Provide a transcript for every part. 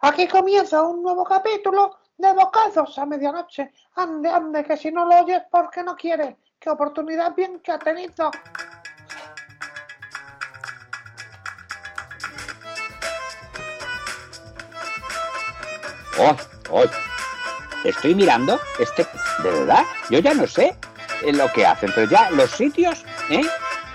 aquí comienza un nuevo capítulo de Bocados a medianoche. Ande, ande, que si no lo oyes porque no quieres. Qué oportunidad bien que ha tenido. Oh, oh. Estoy mirando este, de verdad, yo ya no sé lo que hacen, pero ya los sitios, ¿eh?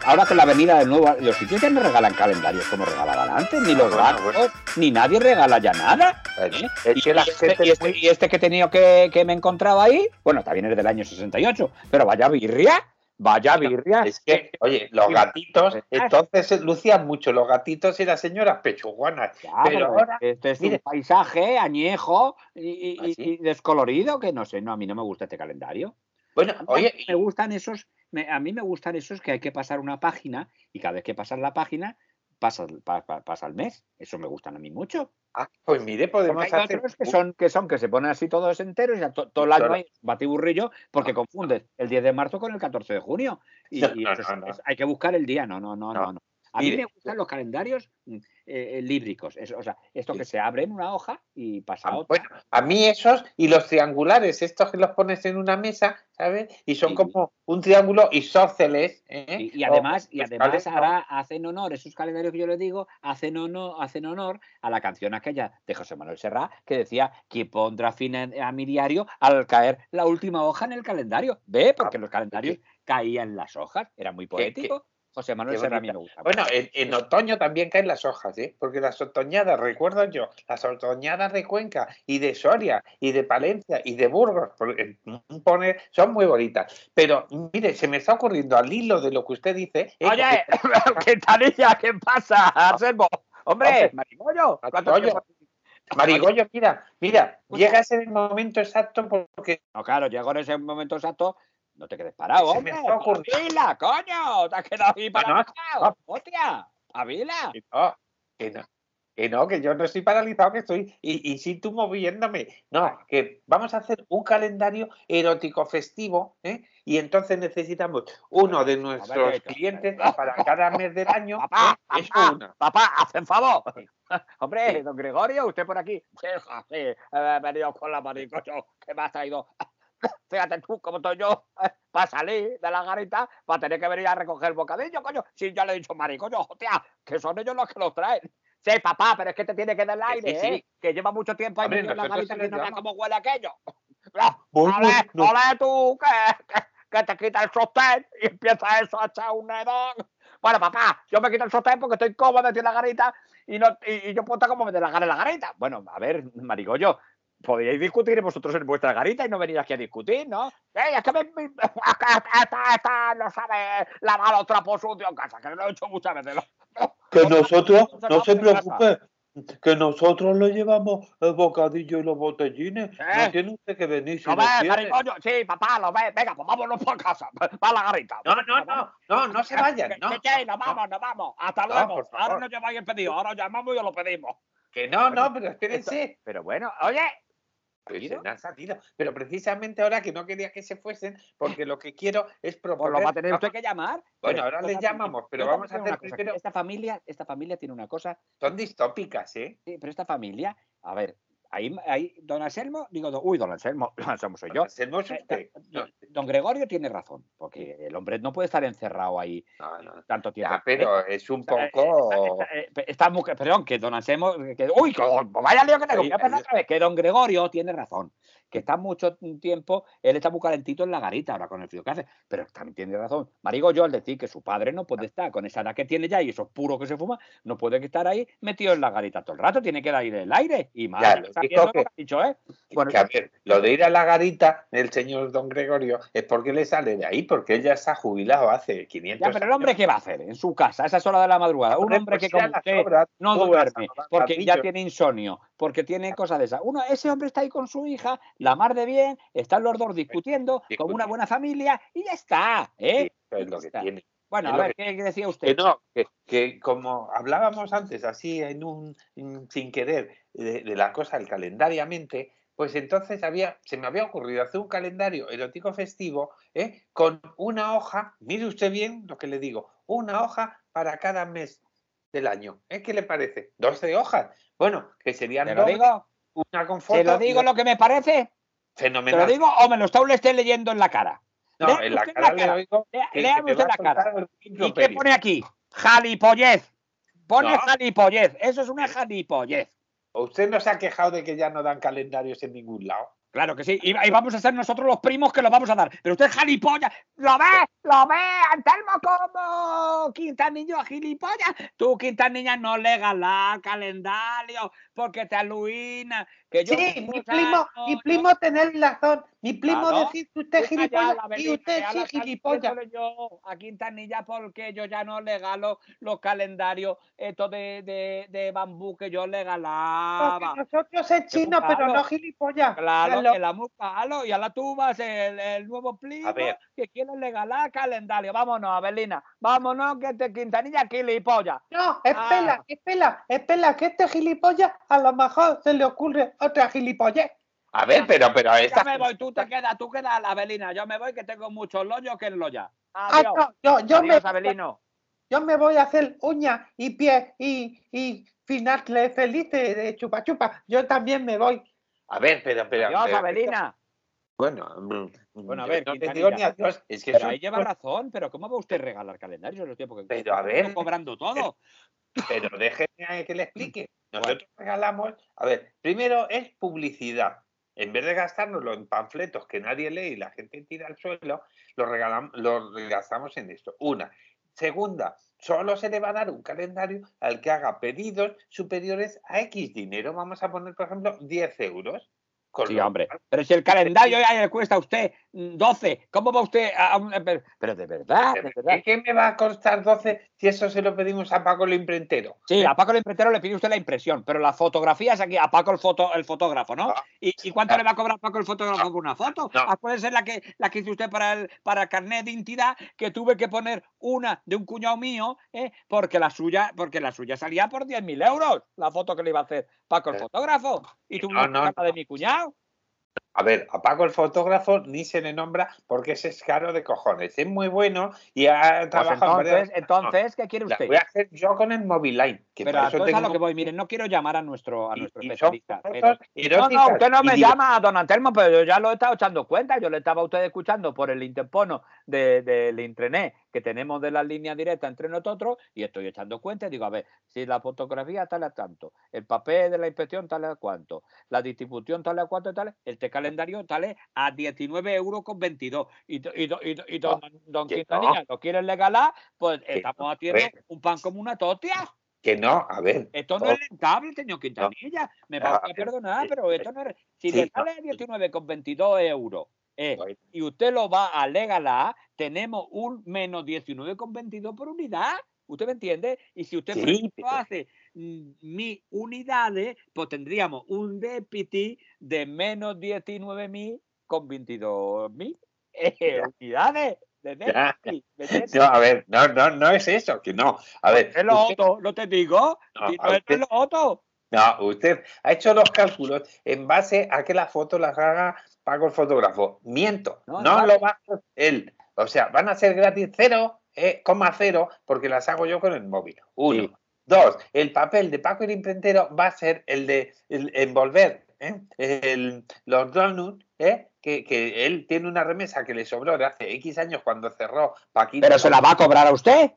Ahora con la avenida de nuevo, los sitios ya no regalan calendarios como regalaban antes, ni los Bueno, bancos, bueno. ni nadie regala ya nada. Bueno, ¿eh? es Y, que la y este, gente y este- y este que he tenido que, que me encontraba ahí, bueno, también es del año 68, pero vaya birria, vaya birria. Es que, oye, los gatitos, ah. entonces se lucían mucho los gatitos y las señoras pechuguanas. Ya, pero ahora, este es mire. un paisaje añejo y, y- ¿Ah, y- descolorido que no sé, no, a mí no me gusta este calendario. Bueno, oye, me gustan esos, me- a mí me gustan esos que hay que pasar una página y cada vez que pasas la página pasa, pa- pa- pasa el mes. Eso me gustan a mí mucho. ah, pues mire, podemos hay hacer. otros que son, que son, que se ponen así todos enteros y ya to- todo el año hay batiburrillo porque confundes el 10 de marzo con el 14 de junio. Y, No, y no, eso es- hay que buscar el día. No, no, no, no. No. A mí Mire, me gustan los calendarios mm, eh, líbricos. o sea, esto Sí. que se abre en una hoja y pasa a Ah, otra. Bueno, a mí esos y los triangulares, estos que los pones en una mesa, ¿sabes? Y son Sí. como un triángulo isósceles. ¿eh? Y, y además, y escaleras, además ahora hacen honor, esos calendarios que yo les digo, hacen honor, hacen honor a la canción aquella de José Manuel Serrat que decía que pondrá fin a, mi diario al caer la última hoja en el calendario. ¿Ve? Porque los calendarios caían las hojas, era muy poético. José Manuel qué Serrat a mí bonita. me gusta. Bueno, en, en otoño también caen las hojas, ¿eh? Porque las otoñadas, recuerdo yo, las otoñadas de Cuenca y de Soria y de Palencia y de Burgos, pone- son muy bonitas. Pero mire, se me está ocurriendo al hilo de lo que usted dice. ¿eh? Oye, quintanilla, ¿qué pasa, Anselmo? Hombre, marigollo, ¿cuánto Marigollo. mira, mira, Escucha. llega a ser el momento exacto porque No, claro, llegó en ese momento exacto. No te quedes parado, hombre. ¡Pabila, coño! ¡Te has quedado no, paralizado! ¡Hostia! ¡Pabila! que no, que no, que no, que yo no estoy paralizado, que estoy y, y sí tú moviéndome. No, que vamos a hacer un calendario erótico festivo, ¿eh? Y entonces necesitamos uno de nuestros clientes para cada mes del año. Papá, ¿eh? Eso papá, papá, hacen favor. Hombre, don Gregorio, usted por aquí. Venido con la maricocho que me ha traído. Fíjate tú cómo estoy yo para salir de la garita, para tener que venir a recoger el bocadillo, coño. Si ya le he dicho maricocho, hostia, que son ellos los que los traen. Sí, papá, pero es que te tiene que dar el aire, sí, ¿eh? sí. Que lleva mucho tiempo ahí en la garita que no damos. cómo huele aquello. No, ole, ole tú, que, que, que te quita el sostén y empieza eso a echar un nedón. Bueno, papá, yo me quito el sostén porque estoy cómodo metido en la garita y, no, y, y yo puedo estar como me dé la gana en la garita. Bueno, a ver, marigollo, podríais discutir vosotros en vuestra garita y no venir aquí a discutir, ¿no? ¡Ey, es que me, me- esta, esta no sabe lavar los trapos sucios en casa, que lo he hecho muchas veces. ¿no? Que nosotros, no se preocupe, que nosotros le llevamos el bocadillo y los botellines. ¿Eh? No tiene usted que venir si ¿Lo no ves, marigollo? Sí, papá, lo ves. Venga, pues vámonos para casa, para la garita. No, no, no, no, no se vayan, no. que- que nos vamos, nos vamos. Hasta No, luego. por favor. Ahora nos lleváis el pedido, ahora os llamamos y os lo pedimos. Que no, no, pero espérense. Pero bueno, oye, Pues ¿Ido? se me han salido. Pero precisamente ahora que no quería que se fuesen, porque lo que quiero es pues proponer. lo va a tener usted que llamar. Bueno, ahora les llamamos, pero vamos a hacer tengo una cosa, primero- Esta familia, esta familia tiene una cosa, Son distópicas, ¿eh? sí, pero esta familia, a ver, ahí, ahí don Anselmo, digo, don- uy, don Anselmo, don Anselmo soy yo. Hacemos Eh, usted. don- Don Gregorio tiene razón, porque el hombre no puede estar encerrado ahí No, no. tanto tiempo. Ya, pero es un Eh, eh, poco. eh, mujer, perdón, que don Anselmo, que, uy, que- vaya lío que tengo, voy a ahí. otra vez, que don Gregorio tiene razón, que está mucho tiempo, él está muy calentito en la garita ahora con el frío que hace, pero también tiene razón. Marigo yo al decir que su padre no puede estar con esa edad que tiene ya y esos puros que se fuma, no puede estar ahí metido en la garita todo el rato, tiene que ir el aire y más. Ya, que- dicho, ¿eh? Bueno, que, a ver, lo de ir a la garita del señor don Gregorio es porque le sale de ahí, porque él ya está jubilado hace 500 ya, pero el hombre, años. ¿qué va a hacer en su casa a esas horas de la madrugada? Un Hombre, que pues a como usted no duerme, porque ya tiene insomnio, porque tiene cosas de esas. Uno, ese hombre está ahí con su hija, la mar de bien, están los dos discutiendo, con una Discutiendo. buena familia y ya está, ¿eh? Sí, eso es lo que Está. tiene. Bueno, a ver, que- ¿qué, decía Que usted? no, que, que como hablábamos antes, así en un sin querer, de, de la cosa del calendariamente, pues entonces había, se me había ocurrido hacer un calendario erótico festivo ¿eh? con una hoja, mire usted bien lo que le digo, una hoja para cada mes del año. ¿eh? ¿Qué le parece? 12 hojas. Bueno, que serían ¿Te lo dos, digo? una con foto. ¿Te lo digo lo que me parece? ¿Te lo Fenomenal. digo o me lo está usted leyendo en la cara? No, en la cara la cara. léame usted la cara. el ¿Y qué pone aquí? Jalipollez. Pone No. jalipollez. Eso es una jalipollez. ¿Usted no se ha quejado de que ya no dan calendarios en ningún lado? Claro que sí. Y, vamos a ser nosotros los primos que los vamos a dar. Pero usted es gilipollas. ¿Lo ve? ¿Lo ve? Antelmo como Quintanillo gilipollas. Tú, Quintanilla, no le galas calendario porque te aluina. Que yo Sí, mi primo, años, mi primo tener razón. Mi primo Claro. decir que usted es ya gilipollas la y usted sí gilipollas. yo a Quintanilla porque yo ya no le galo los calendarios estos de, de, de bambú que yo le galaba. Porque nosotros es chino, pero no gilipollas. Claro, Claro. que la muscalo y a la tuba es el, el nuevo primo que quiere regalar calendario. Vámonos, Abelina. Vámonos, que este Quintanilla gilipollas. No, espera, Ah. espera, espera, que este gilipollas a lo mejor se le ocurre otra gilipollez. A ver, pero, pero Ya esta me voy, tú te quedas, tú quedas, Abelina. Yo me voy que tengo muchos loyos que en loya. Ah, Adiós. no, yo, yo, me, Adiós, Abelino. yo me voy a hacer uñas y pies y, y finales felices de chupa chupa. Yo también me voy. A ver, pero, pero. Adiós, pero- Abelina. Bueno, mm, Bueno, a yo ver, no digo ni adiós. Es que Pero son ahí lleva razón, pero ¿cómo va usted a regalar calendarios? Los tiempos que Pero, a ver. cobrando todo. Pero déjeme a que le explique. Nosotros regalamos, a ver, primero es publicidad. En vez de gastárnoslo en panfletos que nadie lee y la gente tira al suelo, lo, regalamos, lo gastamos en esto. Una. Segunda, solo se le va a dar un calendario al que haga pedidos superiores a X dinero. Vamos a poner, por ejemplo, 10 euros. Sí, hombre. Pero si el calendario ya le cuesta a usted mm, 12, ¿cómo va usted a un- Pero, de verdad, de verdad. ¿Qué, qué me va a costar 12 si eso se lo pedimos a Paco el imprentero? Sí, a Paco el imprentero le pide usted la impresión, pero las fotografías aquí, a Paco el, foto, el fotógrafo, ¿no? No. ¿Y, y cuánto No. le va a cobrar Paco el fotógrafo por una foto? No. Ah, puede ser la que, la que hizo usted para el, para el carnet de identidad, que tuve que poner una de un cuñado mío, ¿eh? porque, la suya, porque la suya salía por 10.000 euros, la foto que le iba a hacer Paco el Eh, fotógrafo. Y tuve la de mi cuñado. A ver, a Paco el fotógrafo ni se le nombra porque ese es caro de cojones. Es muy bueno y ha Pues trabajado en entonces, entonces, ¿qué quiere La usted? voy a hacer yo con el Moviline. Que Pero para eso entonces a tengo lo que voy, miren, no quiero llamar a nuestro, a nuestro y especialista. pero- No, no, usted no me llama a don Antelmo, pero yo ya lo he estado echando cuenta. Yo le estaba a usted escuchando por el interpono de- del intranet que tenemos de la línea directa entre nosotros y estoy echando cuenta y digo, a ver, si la fotografía tal a tanto, el papel de la inspección tal a cuánto, la distribución tal a cuánto tal, este calendario tal a 19 euros con 22 y, y, y, do- y don, don que Quintanilla lo quiere regalar, pues estamos no, haciendo un pan como una totia. Que no, a ver. Esto no no, es rentable, señor Quintanilla. Me va Ah, a perdonar, sí, pero sí. esto no es. Si le no, sale sí. 19,22 euros eh, Bueno. y usted lo va a regalar, tenemos un menos 19,22 por unidad. ¿Usted me entiende? Y si usted, Sí, hace mm, mil unidades, pues tendríamos un déficit de menos 19.000 con 22.000 eh, unidades de. No, a ver, no, no, no es eso, que no. A ver, Es lo usted- otro, no te digo. No, si es usted- lo otro. No, usted ha hecho los cálculos en base a que las fotos las haga Paco el fotógrafo. Miento, No, lo va a hacer él. O sea, van a ser gratis cero, eh, coma cero, porque las hago yo con el móvil. Uno. Sí. Dos, el papel de Paco el imprentero va a ser el de el envolver ¿eh? el- los donuts, ¿eh? que, que él tiene una remesa que le sobró de hace X años cuando cerró. Pero se la va a cobrar a usted.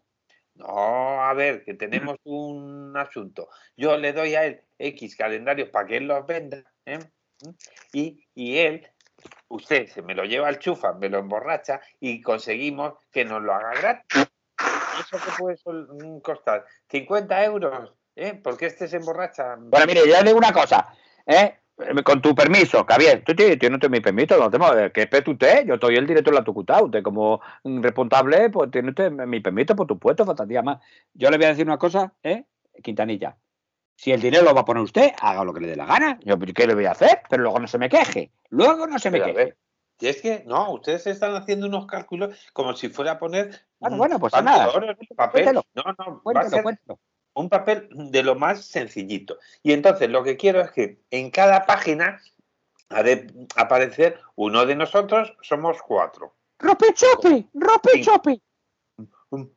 No, a ver, que tenemos un asunto. Yo le doy a él X calendarios para que él los venda, ¿eh? y, y él, usted se me lo lleva al chufa, me lo emborracha y conseguimos que nos lo haga gratis. ¿Eso qué puede costar? ¿50 euros? ¿eh? Porque este se emborracha. Bueno, mire, yo le digo una cosa, ¿eh? Con tu permiso, Javier, tú tienes, tienes usted mi permiso, no tenemos, ¿qué espera usted? Yo soy el director de la Tucutá, usted como responsable, pues tiene usted mi permiso, por supuesto, faltaría más. Yo le voy a decir una cosa, ¿eh? Quintanilla, si el dinero lo va a poner usted, haga lo que le dé la gana, yo, ¿qué le voy a hacer? Pero luego no se me queje, luego no se me Pero queje. Y es que, no, ustedes están haciendo unos cálculos como si fuera a poner. Bueno, pues nada. oro en el papel. Cuéntelo. No, no, va a Cuéntelo, ser cuéntelo. un papel de lo más sencillito. Y entonces lo que quiero es que en cada página ha de aparecer uno de nosotros, somos cuatro. ¡Rope chope! ¡Rope Sí. chope!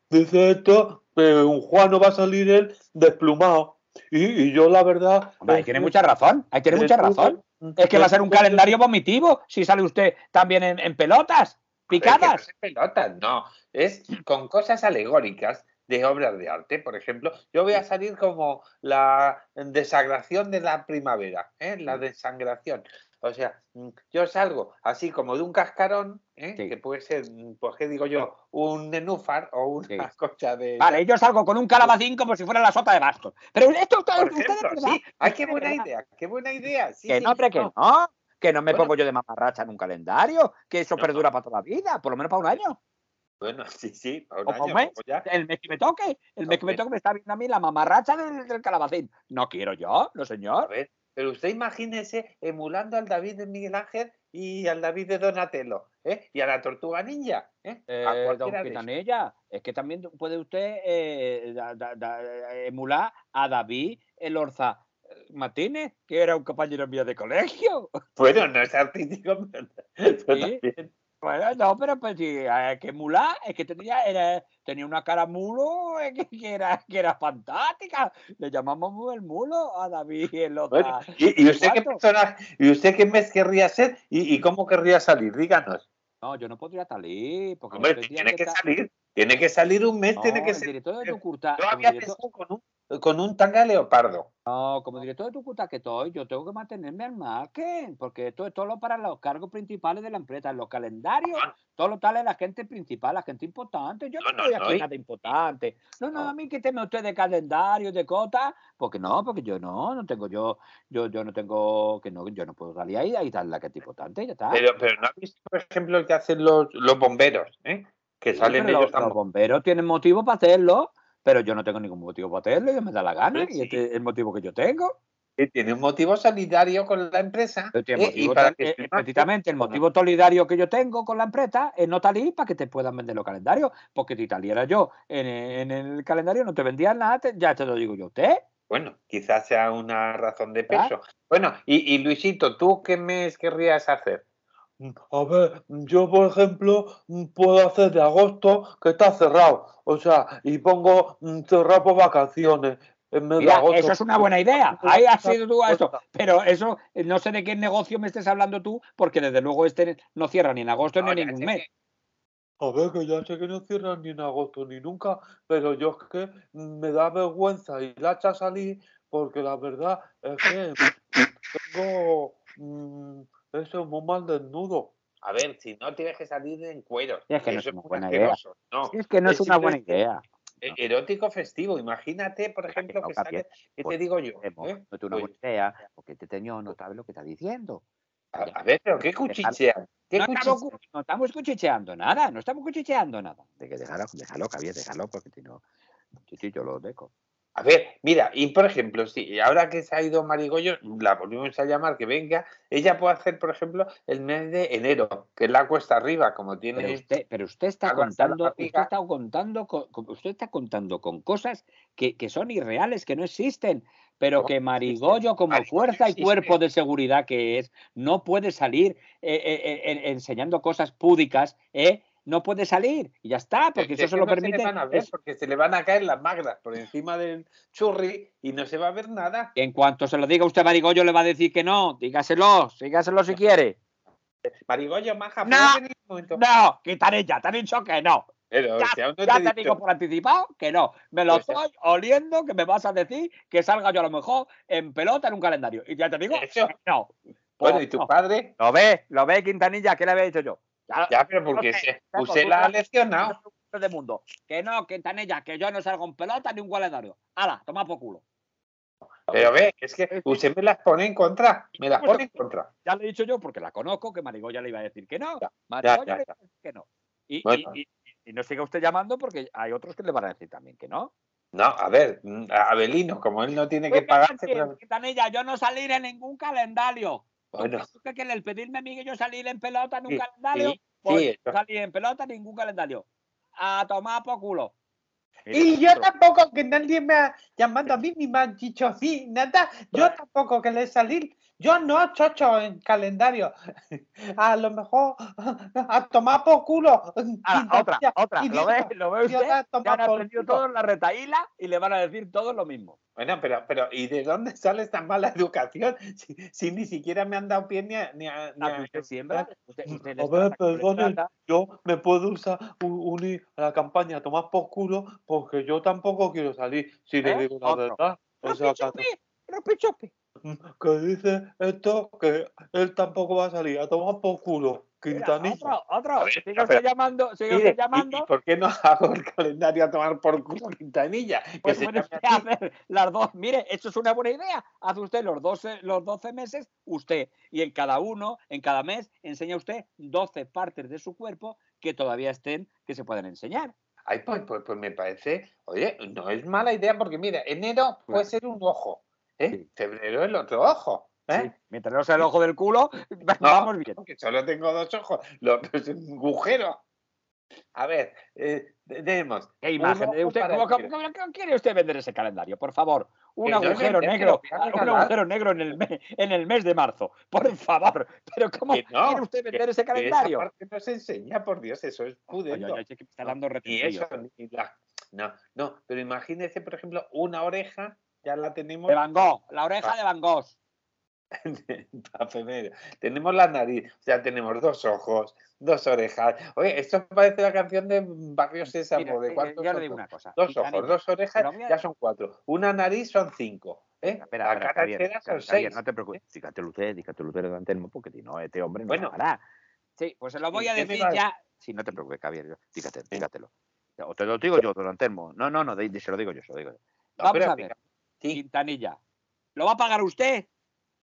Dice esto, eh, un Juan no va a salir él desplumado. Y, y yo la verdad... Hombre, ahí tiene que- mucha razón, ahí tiene mucha razón. Es que va a ser un calendario vomitivo si sale usted también en, en pelotas, Es que no picadas. es pelotas, no. Es con cosas alegóricas de obras de arte. Por ejemplo, yo voy a salir como la desagración de la primavera, ¿eh? la desangración. O sea, mm, yo salgo así como de un cascarón, ¿eh? Sí. que puede ser, mm, pues, ¿qué digo yo? Un nenúfar o una Sí. de... Vale, yo salgo con un calabacín como si fuera la sota de bastos. Pero esto, ¿verdad? sí. Ay, qué buena idea, qué buena idea. Que no, hombre, que no. no. Que no me Bueno. pongo yo de mamarracha en un calendario, que eso No. perdura para toda la vida, por lo menos para un año. Bueno, sí, sí, para un año, mes. como ya. El mes que me toque, el mes que me toque me está viendo a mí la mamarracha del, del calabacín. No quiero yo, no A señor. ver, pero usted imagínese emulando al David de Miguel Ángel y al David de Donatello, ¿eh? Y a la Tortuga Ninja, ¿eh? Eh, a don es que también puede usted eh, da- da- da- emular a David el Orza Martínez, que era un compañero mío de colegio. Bueno, no es artístico, pero, pero Sí. también. Bueno, no, pero pues sí, hay que emular, es que tenía, era, tenía una cara mulo eh, que, que era, que era fantástica. Le llamamos el mulo a David el Orza. Bueno, ¿y, y usted qué personaje, y usted qué mes querría ser y, y cómo querría salir? Díganos. No, yo no podría salir, porque Hombre, tiene que estar- salir, tiene que salir un mes, No, tiene que el ser. director de tu curta, Yo había director- pensado con un, con un tanga leopardo. No, como director de Tucutá que estoy, yo tengo que mantenerme al margen, porque esto es todo para los cargos principales de la empresa, los calendarios, Ah. todo lo tal es la gente principal, la gente importante. Yo no, No, no, estoy no, aquí y- nada importante. No, no, No. a mí quíteme usted de calendario, de cota, porque no, porque yo no, no tengo yo, yo, yo no tengo, que no, yo no puedo salir ahí, ahí está la gente importante, ya está. Pero, pero no ha visto, por ejemplo, el que hacen los, los bomberos, ¿eh? Que Sí, salen ellos los, los bomberos tienen motivo para hacerlo, pero yo no tengo ningún motivo para hacerlo, yo me da la gana, Sí, y este es el motivo que yo tengo. tiene un motivo solidario con la empresa. ¿eh? y para que eh, precisamente el motivo solidario que yo tengo con la empresa es no salir para que te puedan vender los calendarios. Porque si saliera yo en, en el calendario no te vendían nada, te- ya te lo digo yo a usted. Bueno, quizás sea una razón de ¿Ah? peso. Bueno, y, y Luisito, ¿tú qué mes querrías hacer? A ver, yo por ejemplo puedo hacer de agosto que está cerrado, o sea, y pongo mm, cerrado por vacaciones. En mes de agosto. eso es una buena idea. Ahí has sido tú a Pues eso. Pero eso, eh, no sé de qué negocio me estés hablando tú, porque desde luego este no cierra ni en agosto No, ni en ningún mes. que- A ver, que ya sé que no cierran ni en agosto ni nunca, pero yo es que mm, me da vergüenza ir a a salir porque la verdad es que tengo mm, eso muy mal desnudo. A ver, si no tienes que salir en cueros. Es que no es una buena idea. Es que no es Es una buena idea. erótico festivo. Imagínate, por ejemplo, no, que sale, ¿qué Pues, te digo yo? Hemos- ¿eh? No es una Pues, buena idea, porque este señor no sabe lo que está diciendo. a, a ver, pero ¿qué cuchichean? ¿Qué No estamos, no estamos cuchicheando nada, no estamos cuchicheando nada. De que déjalo, déjalo, Javier, déjalo, porque si no, sí, sí, yo lo dejo. A ver, mira, y por ejemplo, si ahora que se ha ido Marigollo, la volvemos a llamar que venga, ella puede hacer, por ejemplo, el mes de enero, que es la cuesta arriba, como tiene. Pero usted, pero usted está contando, usted está contando, con, usted está contando con cosas que, que son irreales, que no existen, pero No, que. Marigollo, como Marigollo fuerza y cuerpo de seguridad que es, no puede salir eh, eh, eh, enseñando cosas púdicas, ¿eh? No puede salir y ya está, porque Es eso se lo no permite. Se le van a ver es- porque se le van a caer las magras por encima del churri y no se va a ver nada. en cuanto se lo diga usted, Marigollo le va a decir que no, dígaselo, dígaselo si quiere. Marigollo, maja, No, ¿puedes venir un momento? No, quitaré ya, te han dicho que no. Pero Ya, si aún no Ya te digo por anticipado que no. Me lo Pues estoy oliendo que me vas a decir que salga yo a lo mejor en pelota en un calendario. Y ya te digo Eso. que no. Bueno, Pues ¿y tu no. padre? Lo ve, lo ve Quintanilla, ¿qué le había dicho yo? Ya, Ya, pero porque se- usted la ha leccionado. de mundo. Que no, Quintanilla, que yo no salgo en pelota ni un calendario. Hala, toma por culo. Pero ve, es que usted me las pone en contra. Me las Pues pone en contra. Ya le he dicho yo porque la conozco, que Marigoya le iba a decir que no. Ya, Marigoya ya, le iba a decir que no. Y, y- Bueno. y- y no siga usted llamando porque hay otros que le van a decir también que no. No, a ver, mm, Abelino, como él no tiene que Pues, pagarse. ¿qué pero- Quintanilla, yo no salir en ningún calendario. Bueno, ¿Tú crees que el pedirme a mí que yo salir en pelota en un Sí, calendario? sí, Pues sí, no salir en pelota en ningún calendario. A tomar por culo. Y yo tampoco, que nadie me ha llamado a mí ni me ha dicho así, nada. Yo tampoco que le salir Yo no, chocho, en calendario. A lo mejor a tomar por culo. Ahora, otra, Idiota, otra. ¿Lo idiota, ve? ¿Lo ve usted? Ya han aprendido todos la retaíla y le van a decir todos lo mismo. Bueno, pero, pero ¿y de dónde sale esta mala educación? Si, si ni siquiera me han dado pie ni a... Ni a, ni ¿A a- usted siembra? Usted, usted le A ver, le perdone, yo me puedo usar, unir a la campaña a tomar por culo porque yo tampoco quiero salir, si le ¿Eh? digo la Otro. verdad. O sea, ¡Ropichopi! ¡Ropichopi! Que dice esto que él tampoco va a salir a tomar por culo. Mira, Quintanilla. Otro, otro. A ver, Sigue usted llamando, sigue usted ¿y- llamando. ¿y por qué no hago el calendario a tomar por culo Quintanilla? Pues usted así. hacer las dos. Mire, esto es una buena idea. Hace usted los 12, los 12 meses, usted. Y en cada uno, en cada mes, enseña usted 12 partes de su cuerpo que todavía estén, que se pueden enseñar. Ay, pues, pues, pues me parece, oye, no es mala idea porque mira, enero puede ser un ojo, ¿eh? Sí. Febrero el otro ojo, ¿eh? Sí. Mientras no sea el ojo del culo, No, vamos bien. Que solo tengo dos ojos, lo otro es un agujero. A ver, eh, tenemos. ¿Qué imagen ojo usted? ¿Cómo, quiere usted vender ese calendario? Por favor, un no agujero negro, un agujero negro en el, mes, en el mes de marzo. Por favor, pero ¿cómo no, quiere usted vender ese Que esa calendario? parte no se enseña, por Dios, eso es pudendo. oye, oye, que me está dando Ni retentillo. eso, ni la- No, no, pero imagínese, por ejemplo, una oreja, ya la tenemos De Van Gogh, la oreja de Van Gogh. Tenemos la nariz, o sea, tenemos dos ojos, dos orejas. Oye, esto parece la canción de Barrio Sésamo, Mira, de eh, cuántos yo le digo una cosa. Dos ojos, dos orejas, ya son cuatro. Una nariz son cinco. ¿eh? Espera, la espera, cara Javier, entera son Javier, seis. no te preocupes. Dígatelo usted, dígatelo usted delante del porque si no, este hombre no Bueno. bueno. Sí, pues se lo voy ¿Y a decir ya. Sí, no te preocupes, Javier. Dígate, dígatelo. O te lo digo yo, don Antelmo. No, no, no, de- de- se lo digo yo, se lo digo yo. Vamos a ver, sí, Quintanilla. ¿Lo va a pagar usted?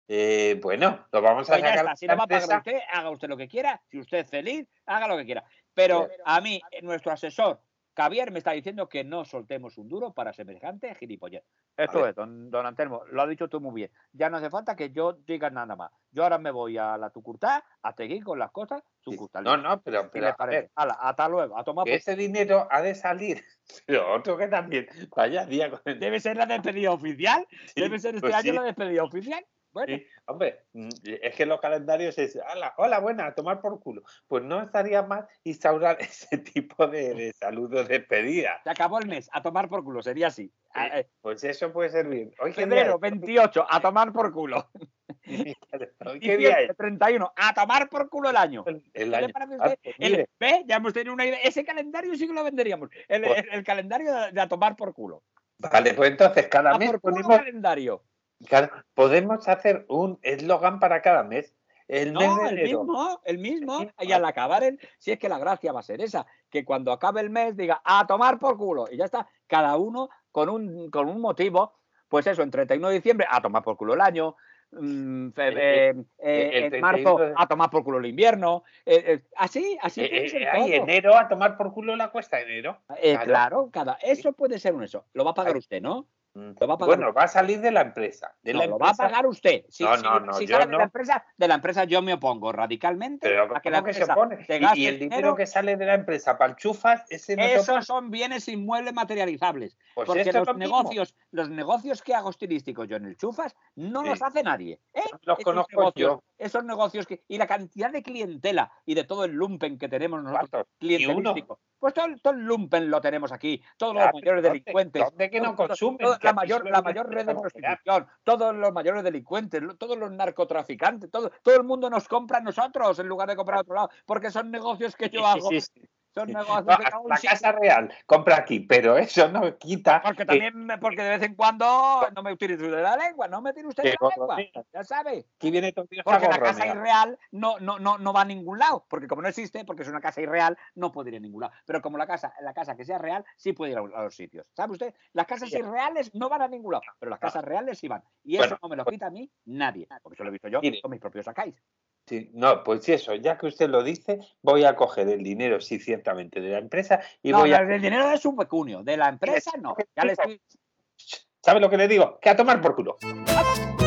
eh, bueno, lo vamos a Pues ya sacar. está. Si la va a pagar usted, haga usted lo que quiera. Si usted es feliz, haga lo que quiera. Pero a mí, eh, nuestro asesor, Javier, me está diciendo que no soltemos un duro para semejante gilipollez. Esto es, don, don Antelmo, lo has dicho tú muy bien. Ya no hace falta que yo diga nada más. Yo ahora me voy a la Tucurtá a seguir con las cosas Sí. tucurtales. No, no, pero, ¿Qué pero a parece? ver, hasta luego, a tomar que por- ese dinero ha de salir. Pero otro que también, vaya día con el Debe ser la despedida oficial. Debe ser este pues año sí. la despedida oficial. Bueno, Sí, hombre, mm, es que los calendarios es, hola, hola, buena, a tomar por culo. Pues no estaría mal instaurar ese tipo de, de saludos de despedida. se acabó el mes, a tomar por culo, sería así. Ah, eh, Pues eso puede servir. Hoy Febrero 28, a tomar por culo. Hoy qué día es? 31, a tomar por culo el año. El, el ¿Qué año. le parece a Ah, pues El- ¿Ve? Ya hemos tenido una idea. Ese calendario sí que lo venderíamos. El, Pues- el- calendario de, de a tomar por culo. vale, pues entonces cada A mes por culo ponemos, calendario. Claro, podemos hacer un eslogan para cada mes. El mes No, de el enero. mismo, el mismo. mismo. Y al acabar el, si es que la gracia va a ser esa, que cuando acabe el mes diga a tomar por culo. Y ya está, cada uno con un, con un motivo. Pues eso, en 31 de diciembre, a tomar por culo el año. mm, fe- Eh, eh, en 31 marzo, de- a tomar por culo el invierno. eh, así, así enero a tomar por culo la cuesta de enero. Claro. claro, cada, eso puede ser un eso. Lo va a pagar Ay. usted, ¿no? Lo va a pagar Bueno, va a salir de la empresa. De No, la lo va a empresa- pagar usted. Si, No, no, no, si sale de la empresa, de la empresa yo me opongo radicalmente Pero a que la ¿cómo que se empresa te Y- gaste Y, el dinero dinero, que sale de la empresa para el chufas, ese esos son bienes inmuebles materializables. Pues porque los lo mismo. negocios, los negocios que hago estilísticos yo en el Chufas no Sí. los hace nadie. ¿eh? Los Esos conozco negocios, yo. Esos negocios que. Y la cantidad de clientela y de todo el lumpen que tenemos nosotros, clientelístico. Pues todo, el- todo el lumpen lo tenemos aquí. Todos los mayores ¿dónde- delincuentes. ¿Dónde que no todo- consumen? todo- Que la mayor, la mayor red de prostitución, todos los mayores delincuentes, todos los narcotraficantes, todo, todo el mundo nos compra a nosotros en lugar de comprar a otro lado, porque son negocios que yo Sí, hago. sí, sí. Son Sí. negocios No, que hago la sí, Casa Real compra aquí, pero eso no quita. porque que- también, porque de vez en cuando no me utilice usted de la lengua, no me tire usted de la lengua, ya sabe. Aquí viene todo Porque la casa irreal no, no, no, no va a ningún lado, porque como no existe, porque es una casa irreal, no puede ir a ningún lado. Pero como la casa, la casa que sea real, sí puede ir a, a los sitios. ¿Sabe usted? Las casas irreales no van a ningún lado, pero las casas reales sí van. Y Bueno, eso no me lo quita a mí nadie, porque eso lo he visto yo Mire. con mis propios sacáis. Sí, no, pues eso, ya que usted lo dice, voy a coger el dinero, sí, ciertamente, de la empresa y no, voy no, a. el dinero de su pecunio, de la empresa no. Ya le estoy... ¿Sabe lo que le digo? Que a tomar por culo. ¡Vamos!